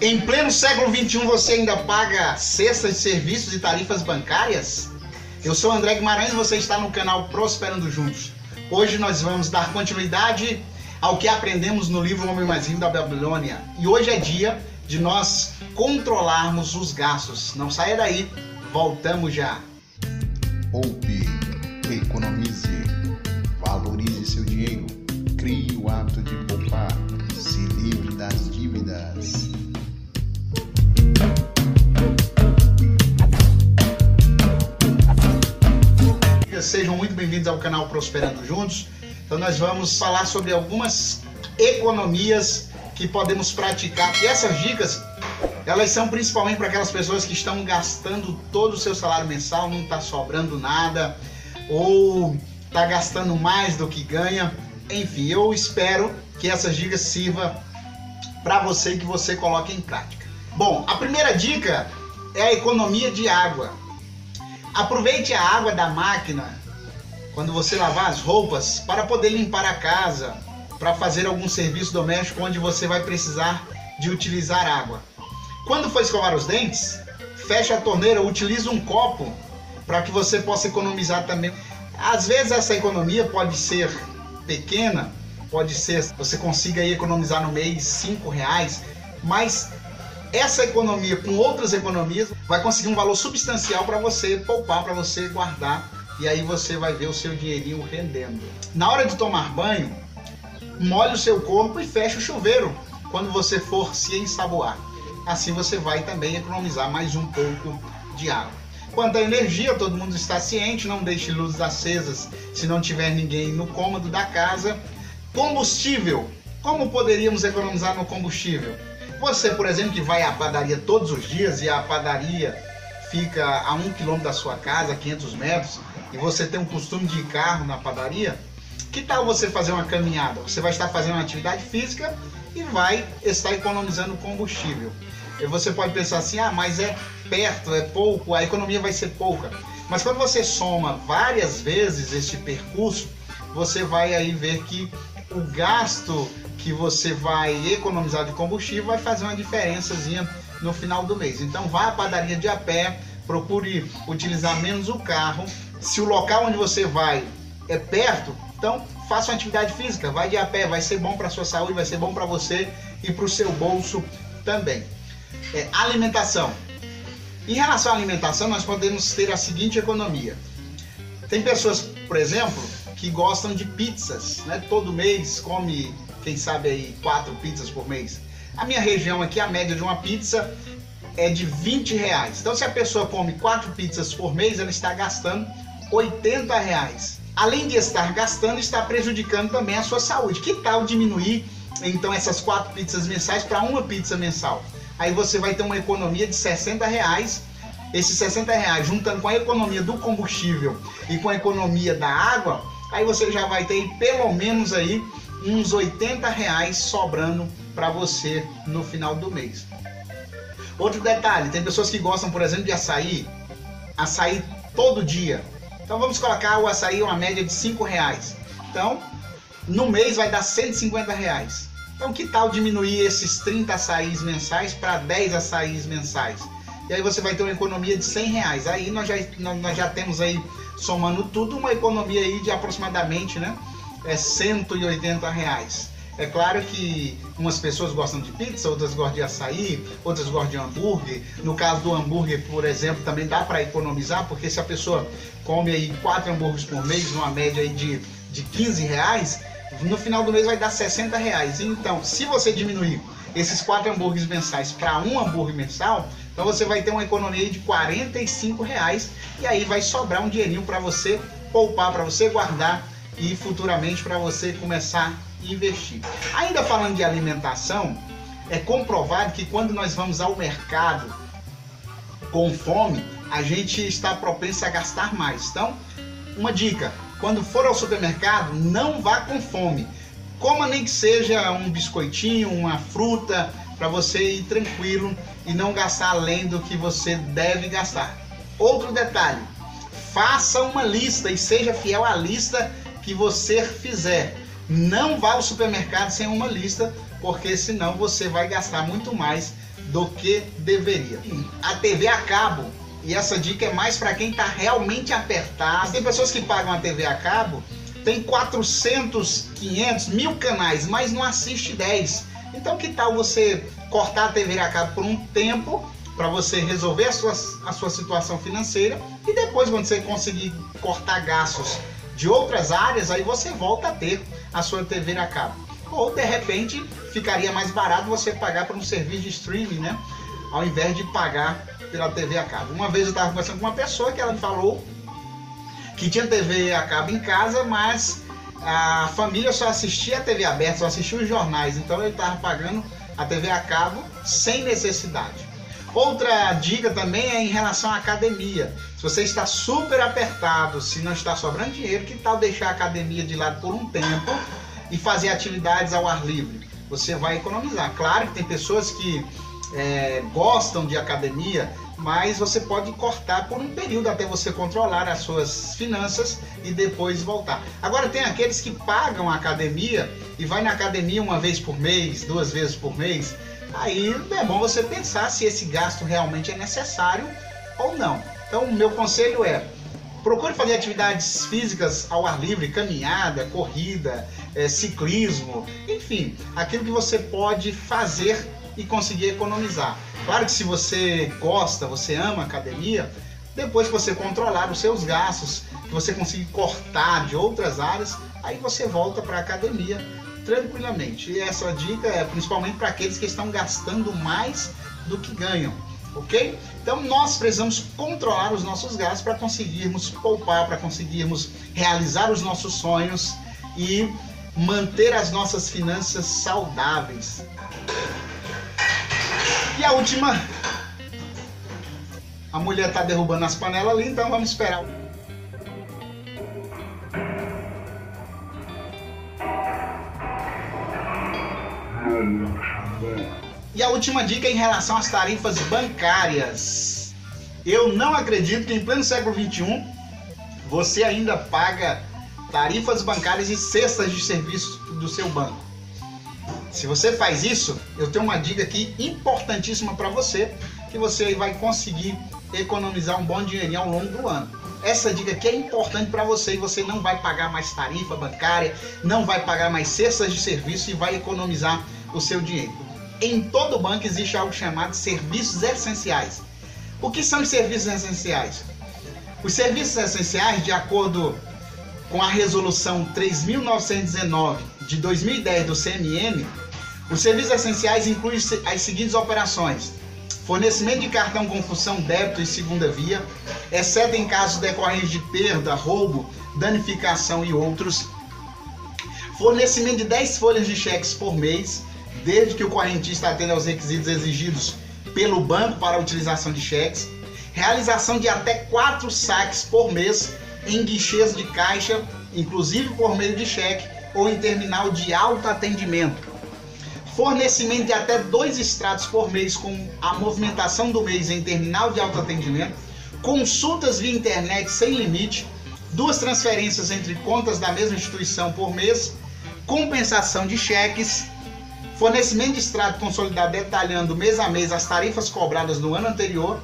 Em pleno século XXI, você ainda paga cestas de serviços e tarifas bancárias? Eu sou André Guimarães e você está no canal Prosperando Juntos. Hoje nós vamos dar continuidade ao que aprendemos no livro Homem Mais Rico da Babilônia. E hoje é dia de nós controlarmos os gastos. Não saia daí, voltamos já. Poupe, economize, valorize seu dinheiro, crie o hábito de poupar, se livre das dívidas. Sejam muito bem-vindos ao canal Prosperando Juntos. Então nós vamos falar sobre algumas economias que podemos praticar. E essas dicas, elas são principalmente para aquelas pessoas que estão gastando todo o seu salário mensal, não está sobrando nada, ou está gastando mais do que ganha. Enfim, eu espero que essas dicas sirvam para você que você coloque em prática. Bom, a primeira dica é a economia de água. Aproveite a água da máquina quando você lavar as roupas para poder limpar a casa, para fazer algum serviço doméstico onde você vai precisar de utilizar água. Quando for escovar os dentes, feche a torneira, utilize um copo para que você possa economizar também. Às vezes essa economia pode ser pequena, pode ser você consiga economizar no mês cinco reais, mas essa economia com outras economias vai conseguir um valor substancial para você poupar, para você guardar e aí você vai ver o seu dinheirinho rendendo. Na hora de tomar banho, molhe o seu corpo e feche o chuveiro quando você for se ensaboar. Assim você vai também economizar mais um pouco de água. Quanto à energia, todo mundo está ciente, não deixe luzes acesas se não tiver ninguém no cômodo da casa. Combustível. Como poderíamos economizar no combustível? Você, por exemplo, que vai à padaria todos os dias e a padaria fica a um quilômetro da sua casa, 500 metros, e você tem um costume de ir carro na padaria, que tal você fazer uma caminhada? Você vai estar fazendo uma atividade física e vai estar economizando combustível. E você pode pensar assim, ah, mas é perto, é pouco, a economia vai ser pouca. Mas quando você soma várias vezes este percurso, você vai aí ver que o gasto que você vai economizar de combustível vai fazer uma diferençazinha no final do mês. Então vá à padaria de a pé, procure utilizar menos o carro. Se o local onde você vai é perto, então faça uma atividade física, vai de a pé, vai ser bom para sua saúde, vai ser bom para você e para o seu bolso também. É, alimentação. Em relação à alimentação, nós podemos ter a seguinte economia. Tem pessoas, por exemplo, que gostam de pizzas, né? Todo mês come, quem sabe aí, quatro pizzas por mês. A minha região aqui, a média de uma pizza é de 20 reais. Então, se a pessoa come quatro pizzas por mês, ela está gastando 80 reais. Além de estar gastando, está prejudicando também a sua saúde. Que tal diminuir então essas quatro pizzas mensais para uma pizza mensal? Aí você vai ter uma economia de 60 reais. Esses 60 reais, juntando com a economia do combustível e com a economia da água, aí você já vai ter pelo menos aí uns 80 reais sobrando para você no final do mês. Outro detalhe, tem pessoas que gostam, por exemplo, de açaí, açaí todo dia. Então vamos colocar o açaí uma média de 5 reais. Então, no mês vai dar 150 reais. Então que tal diminuir esses 30 açaís mensais para 10 açaís mensais? E aí você vai ter uma economia de 100 reais. Aí nós já, nós já temos aí, somando tudo, uma economia aí de aproximadamente né, é 180 reais. É claro que umas pessoas gostam de pizza, outras gostam de açaí, outras gostam de hambúrguer. No caso do hambúrguer, por exemplo, também dá para economizar, porque se a pessoa come aí quatro hambúrgueres por mês, numa média aí de, de 15 reais, no final do mês vai dar 60 reais. Então, se você diminuir esses quatro hambúrgueres mensais para um hambúrguer mensal, então você vai ter uma economia de 45 reais e aí vai sobrar um dinheirinho para você poupar, para você guardar e futuramente para você começar a investir. Ainda falando de alimentação, é comprovado que quando nós vamos ao mercado com fome, a gente está propenso a gastar mais. Então, uma dica: quando for ao supermercado, não vá com fome. Coma nem que seja um biscoitinho, uma fruta, para você ir tranquilo e não gastar além do que você deve gastar. Outro detalhe: faça uma lista e seja fiel à lista que você fizer. Não vá ao supermercado sem uma lista, porque senão você vai gastar muito mais do que deveria. A TV a cabo, e essa dica é mais para quem está realmente apertado. Tem pessoas que pagam a TV a cabo, tem 400, 500, mil canais, mas não assiste 10. Então que tal você cortar a TV a cabo por um tempo para você resolver a sua, a sua situação financeira e depois quando você conseguir cortar gastos de outras áreas, aí você volta a ter a sua TV a cabo. Ou de repente ficaria mais barato você pagar por um serviço de streaming, né? Ao invés de pagar pela TV a cabo. Uma vez eu estava conversando com uma pessoa que ela me falou que tinha TV a cabo em casa, mas a família só assistia a TV aberta, só assistia os jornais, então ele estava pagando a TV a cabo sem necessidade. Outra dica também é em relação à academia. Se você está super apertado, se não está sobrando dinheiro, que tal deixar a academia de lado por um tempo e fazer atividades ao ar livre? Você vai economizar. Claro que tem pessoas que é, gostam de academia, mas você pode cortar por um período até você controlar as suas finanças e depois voltar. Agora tem aqueles que pagam a academia e vai na academia uma vez por mês, duas vezes por mês aí é bom você pensar se esse gasto realmente é necessário ou não. Então, meu conselho é: procure fazer atividades físicas ao ar livre, caminhada, corrida, é, ciclismo, enfim, aquilo que você pode fazer e conseguir economizar. Claro que se você gosta, você ama academia, depois que você controlar os seus gastos, que você conseguir cortar de outras áreas, aí você volta para a academia tranquilamente. E essa dica é principalmente para aqueles que estão gastando mais do que ganham, ok? Então nós precisamos controlar os nossos gastos para conseguirmos poupar, para conseguirmos realizar os nossos sonhos e manter as nossas finanças saudáveis. E a última, a mulher está derrubando as panelas ali, então vamos esperar. E a última dica em relação às tarifas bancárias. Eu não acredito que em pleno século XXI você ainda paga tarifas bancárias e cestas de serviço do seu banco. Se você faz isso, eu tenho uma dica aqui importantíssima para você, que você vai conseguir economizar um bom dinheirinho ao longo do ano. Essa dica aqui é importante para você e você não vai pagar mais tarifa bancária, não vai pagar mais cestas de serviço e vai economizar o seu dinheiro. Em todo banco existe algo chamado serviços essenciais. O que são os serviços essenciais? Os serviços essenciais, de acordo com a resolução 3919 de 2010 do CMM, os serviços essenciais incluem as seguintes operações: fornecimento de cartão com função débito e segunda via, exceto em casos decorrentes de perda, roubo, danificação e outros, fornecimento de 10 folhas de cheques por mês, desde que o correntista atenda aos requisitos exigidos pelo banco para a utilização de cheques, realização de até quatro saques por mês em guichês de caixa, inclusive por meio de cheque ou em terminal de autoatendimento, fornecimento de até dois extratos por mês com a movimentação do mês em terminal de autoatendimento, consultas via internet sem limite, duas transferências entre contas da mesma instituição por mês, compensação de cheques fornecimento de extrato consolidado detalhando mês a mês as tarifas cobradas no ano anterior.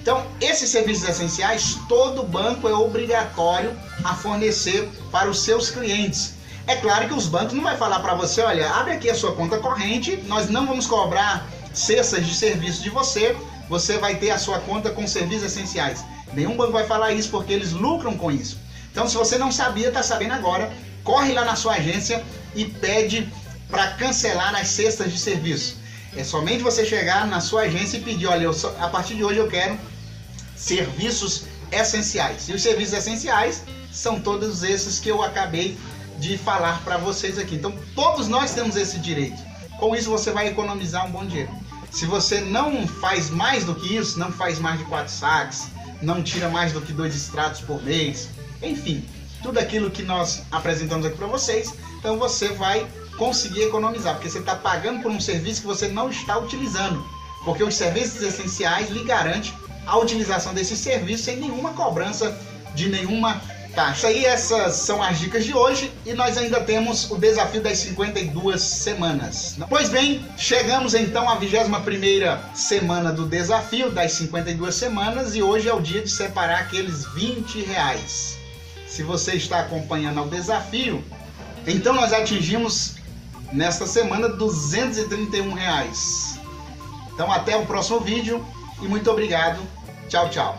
Então, esses serviços essenciais, todo banco é obrigatório a fornecer para os seus clientes. É claro que os bancos não vai falar para você, olha, abre aqui a sua conta corrente, nós não vamos cobrar cestas de serviço de você, você vai ter a sua conta com serviços essenciais. Nenhum banco vai falar isso porque eles lucram com isso. Então, se você não sabia, está sabendo agora, corre lá na sua agência e pede para cancelar as cestas de serviço. É somente você chegar na sua agência e pedir, olha, só, a partir de hoje eu quero serviços essenciais. E os serviços essenciais são todos esses que eu acabei de falar para vocês aqui. Então, todos nós temos esse direito. Com isso, você vai economizar um bom dinheiro. Se você não faz mais do que isso, não faz mais de quatro saques, não tira mais do que dois extratos por mês, enfim, tudo aquilo que nós apresentamos aqui para vocês, então você vai conseguir economizar, porque você está pagando por um serviço que você não está utilizando. Porque os serviços essenciais lhe garantem a utilização desse serviço sem nenhuma cobrança de nenhuma isso aí, essas são as dicas de hoje e nós ainda temos o desafio das 52 semanas. Pois bem, chegamos então à 21 semana do desafio das 52 semanas e hoje é o dia de separar aqueles 20 reais. Se você está acompanhando o desafio, então nós atingimos nesta semana 231 reais. Então até o próximo vídeo e muito obrigado. Tchau, tchau.